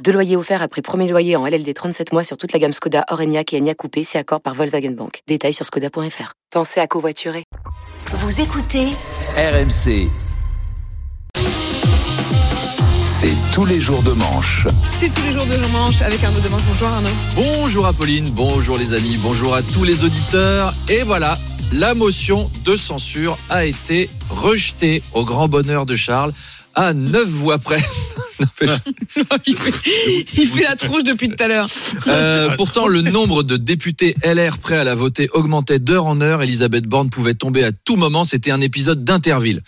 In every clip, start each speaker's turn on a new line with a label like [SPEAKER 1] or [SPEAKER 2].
[SPEAKER 1] Deux loyers offerts après premier loyer en LLD 37 mois sur toute la gamme Skoda, Orenia et Enya Coupé, si accord par Volkswagen Bank. Détails sur skoda.fr. Pensez à covoiturer.
[SPEAKER 2] Vous écoutez
[SPEAKER 3] RMC. C'est tous les jours de manche.
[SPEAKER 4] C'est tous les jours de manche avec Arnaud Demanche. Bonjour Arnaud.
[SPEAKER 5] Bonjour Apolline, bonjour les amis, bonjour à tous les auditeurs. Et voilà, la motion de censure a été rejetée au grand bonheur de Charles à neuf voix près.
[SPEAKER 4] il, fait, il fait la tronche depuis tout à l'heure.
[SPEAKER 5] Euh, pourtant, le nombre de députés LR prêts à la voter augmentait d'heure en heure. Elisabeth Borne pouvait tomber à tout moment. C'était un épisode d'Interville.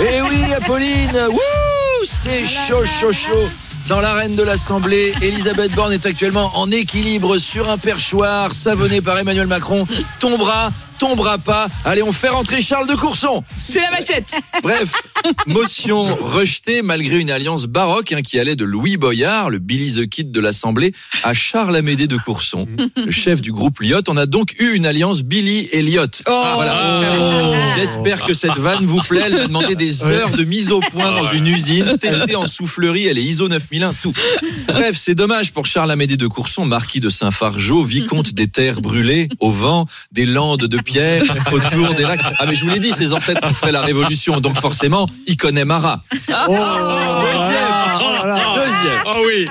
[SPEAKER 5] Et oui, Apolline, wouh, c'est chaud, chaud, chaud. Dans l'arène de l'Assemblée, Elisabeth Borne est actuellement en équilibre sur un perchoir, savonné par Emmanuel Macron. Tombera tombera pas. Allez, on fait rentrer Charles de Courson.
[SPEAKER 4] C'est la machette.
[SPEAKER 5] Bref, motion rejetée malgré une alliance baroque hein, qui allait de Louis Boyard, le Billy the Kid de l'Assemblée, à Charles Amédée de Courson, le chef du groupe Lyot. On a donc eu une alliance Billy et Lyot.
[SPEAKER 4] Oh.
[SPEAKER 5] Voilà. J'espère que cette vanne vous plaît. Elle m'a demandé des heures de mise au point dans une usine, testée en soufflerie, elle est ISO 9001, tout. Bref, c'est dommage pour Charles Amédée de Courson, marquis de Saint-Fargeau, vicomte des terres brûlées, au vent, des landes de pierre, autour des lacs. Ah mais je vous l'ai dit, ses ancêtres ont fait la révolution, donc forcément, il connaît Marat. Deuxième.
[SPEAKER 6] Ah oui.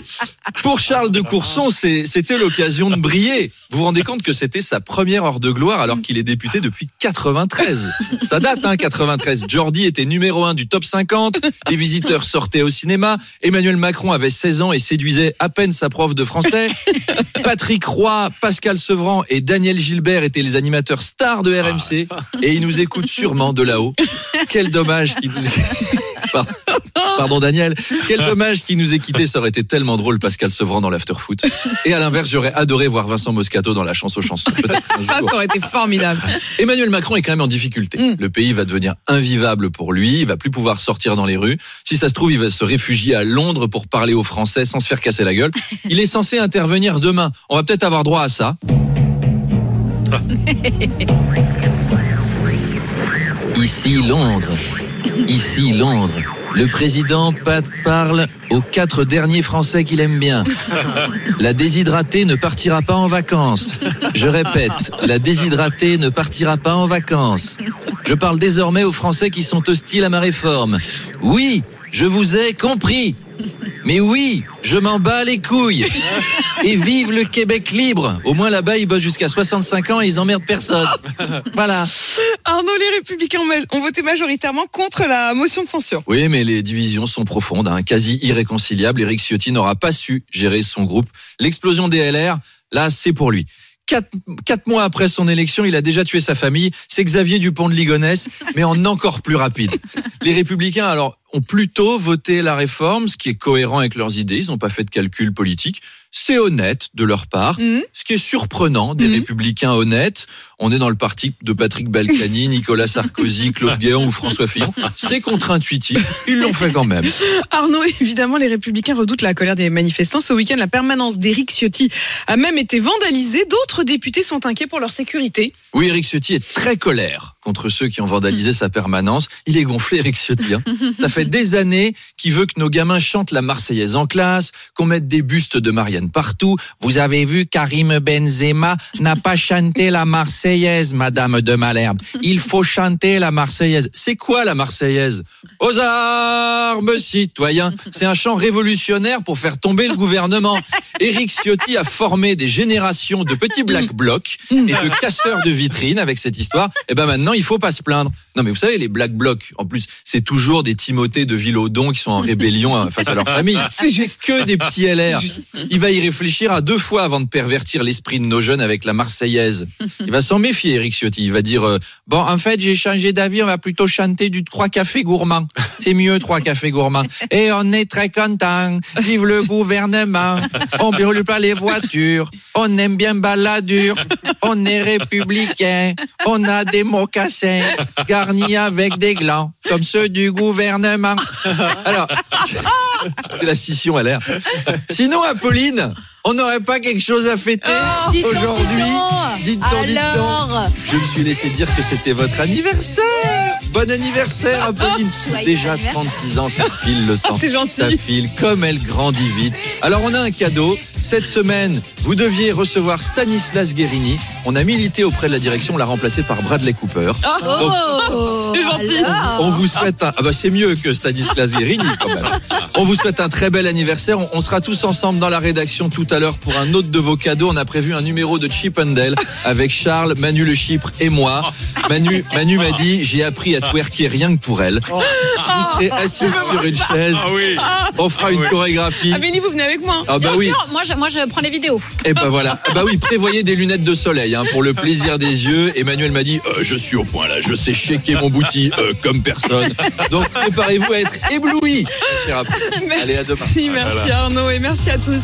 [SPEAKER 5] Pour Charles de Courson, c'était l'occasion de briller. Vous vous rendez compte que c'était sa première heure de gloire alors qu'il est député depuis 93. Ça date, hein, 93. Jordi était numéro un du top 50. Les visiteurs sortaient au cinéma. Emmanuel Macron avait 16 ans et séduisait à peine sa prof de français. Patrick Roy, Pascal Sevran et Daniel Gilbert étaient les animateurs stars de RMC et ils nous écoutent sûrement de là-haut. Quel dommage nous Pardon. Pardon Daniel, quel dommage qu'il nous ait quittés, ça aurait été tellement drôle Pascal Sevran dans l'afterfoot. Et à l'inverse, j'aurais adoré voir Vincent Moscato dans la chanson chanson. Peut-être un
[SPEAKER 4] Ça, ça aurait été formidable.
[SPEAKER 5] Emmanuel Macron est quand même en difficulté.
[SPEAKER 4] Mm.
[SPEAKER 5] Le pays va devenir invivable pour lui, il va plus pouvoir sortir dans les rues. Si ça se trouve, il va se réfugier à Londres pour parler aux Français sans se faire casser la gueule. Il est censé intervenir demain. On va peut-être avoir droit à ça. Ici Londres. Ici Londres. Le président Pat parle aux quatre derniers Français qu'il aime bien. La déshydratée ne partira pas en vacances. Je répète, la déshydratée ne partira pas en vacances. Je parle désormais aux Français qui sont hostiles à ma réforme. Oui, je vous ai compris. Mais oui, je m'en bats les couilles. Et vive le Québec libre. Au moins là-bas, ils bossent jusqu'à 65 ans et ils emmerdent personne. Voilà.
[SPEAKER 4] Arnaud, les Républicains ont voté majoritairement contre la motion de censure.
[SPEAKER 5] Oui, mais les divisions sont profondes, hein, quasi irréconciliables. Éric Ciotti n'aura pas su gérer son groupe. L'explosion des LR, là, c'est pour lui. Quatre, quatre mois après son élection, il a déjà tué sa famille. C'est Xavier Dupont de Ligonnès, mais en encore plus rapide. Les Républicains, alors, ont plutôt voté la réforme, ce qui est cohérent avec leurs idées. Ils n'ont pas fait de calcul politique. C'est honnête de leur part.
[SPEAKER 4] Mhm.
[SPEAKER 5] Ce qui est surprenant des
[SPEAKER 4] Mhm.
[SPEAKER 5] républicains honnêtes, on est dans le parti de Patrick Balkany, Nicolas Sarkozy, Claude Guéant ou François Fillon. C'est contre-intuitif. Ils l'ont fait quand même.
[SPEAKER 4] Arnaud, évidemment, les Républicains redoutent la colère des manifestants. Ce week-end, la permanence d'Éric Ciotti a même été vandalisée. D'autres députés sont inquiets pour leur sécurité.
[SPEAKER 5] Oui, Eric Ciotti est très colère contre ceux qui ont vandalisé sa permanence. Il est gonflé, Eric Ciotti. hein. Ça fait des années qu'il veut que nos gamins chantent la Marseillaise en classe, qu'on mette des bustes de Marianne partout. Vous avez vu, Karim Benzema n'a pas chanté la Marseillaise, Madame de Malherbe. Il faut chanter la Marseillaise. C'est quoi la Marseillaise? Aux armes, citoyens. C'est un chant révolutionnaire pour faire tomber le gouvernement. Eric Ciotti a formé des générations de petits black blocs et de casseurs de vitrines avec cette histoire. Et ben maintenant, il faut pas se plaindre. Non, mais vous savez, les black blocs, en plus, c'est toujours des Timothée de Villaudon qui sont en rébellion hein, face à leur famille.
[SPEAKER 4] C'est juste.
[SPEAKER 5] Que des petits LR.
[SPEAKER 4] Juste.
[SPEAKER 5] Il va y réfléchir à deux fois avant de pervertir l'esprit de nos jeunes avec la Marseillaise. Il va s'en méfier, Eric Ciotti. Il va dire euh, bon, en fait, j'ai changé d'avis. On va plutôt chanter du trois cafés gourmands. C'est mieux trois cafés gourmands. Et on est très content. Vive le gouvernement. On brûle pas les voitures. On aime bien baladure. On est républicain. On a des mots fricassés, garnis avec des glands, comme ceux du gouvernement. Alors, c'est la scission à l'air. Sinon, Apolline, on n'aurait pas quelque chose à fêter
[SPEAKER 2] Oh,
[SPEAKER 5] aujourd'hui
[SPEAKER 2] dites
[SPEAKER 5] donc, dites donc. Je me suis laissé dire que c'était votre anniversaire. Bon anniversaire, Apolline.
[SPEAKER 2] Joyeux
[SPEAKER 5] Déjà
[SPEAKER 2] anniversaire.
[SPEAKER 5] 36 ans, ça file le temps.
[SPEAKER 4] c'est gentil.
[SPEAKER 5] Ça file comme elle grandit vite. Alors, on a un cadeau. Cette semaine, vous deviez recevoir Stanislas Guérini. On a milité auprès de la direction, on l'a remplacé par Bradley Cooper.
[SPEAKER 2] Oh,
[SPEAKER 4] C'est gentil.
[SPEAKER 2] alors.
[SPEAKER 5] On vous souhaite un... Ah bah c'est mieux que Stanislas Guérini quand même. On vous souhaite un très bel anniversaire. On- On sera tous ensemble dans la rédaction tout à l'heure pour un autre de vos cadeaux. On a prévu un numéro de Chip and Dale avec Charles, Manu le Chypre et moi. Manu, Manu m'a dit j'ai appris à twerker rien que pour elle. Vous serez assis sur une chaise.
[SPEAKER 6] oui.
[SPEAKER 5] On fera une chorégraphie.
[SPEAKER 4] Amélie, vous venez avec moi.
[SPEAKER 5] Ah bah oui.
[SPEAKER 2] sûr, moi je, moi je prends les vidéos.
[SPEAKER 5] Et bah voilà. Ah Bah oui, prévoyez des lunettes de soleil hein, pour le plaisir des yeux. Emmanuel m'a dit euh, je suis au point là, je sais shaker mon bouti euh, comme personne. Donc préparez-vous à être ébloui. Apolline. Allez, à demain.
[SPEAKER 4] Merci, merci Arnaud et merci à tous.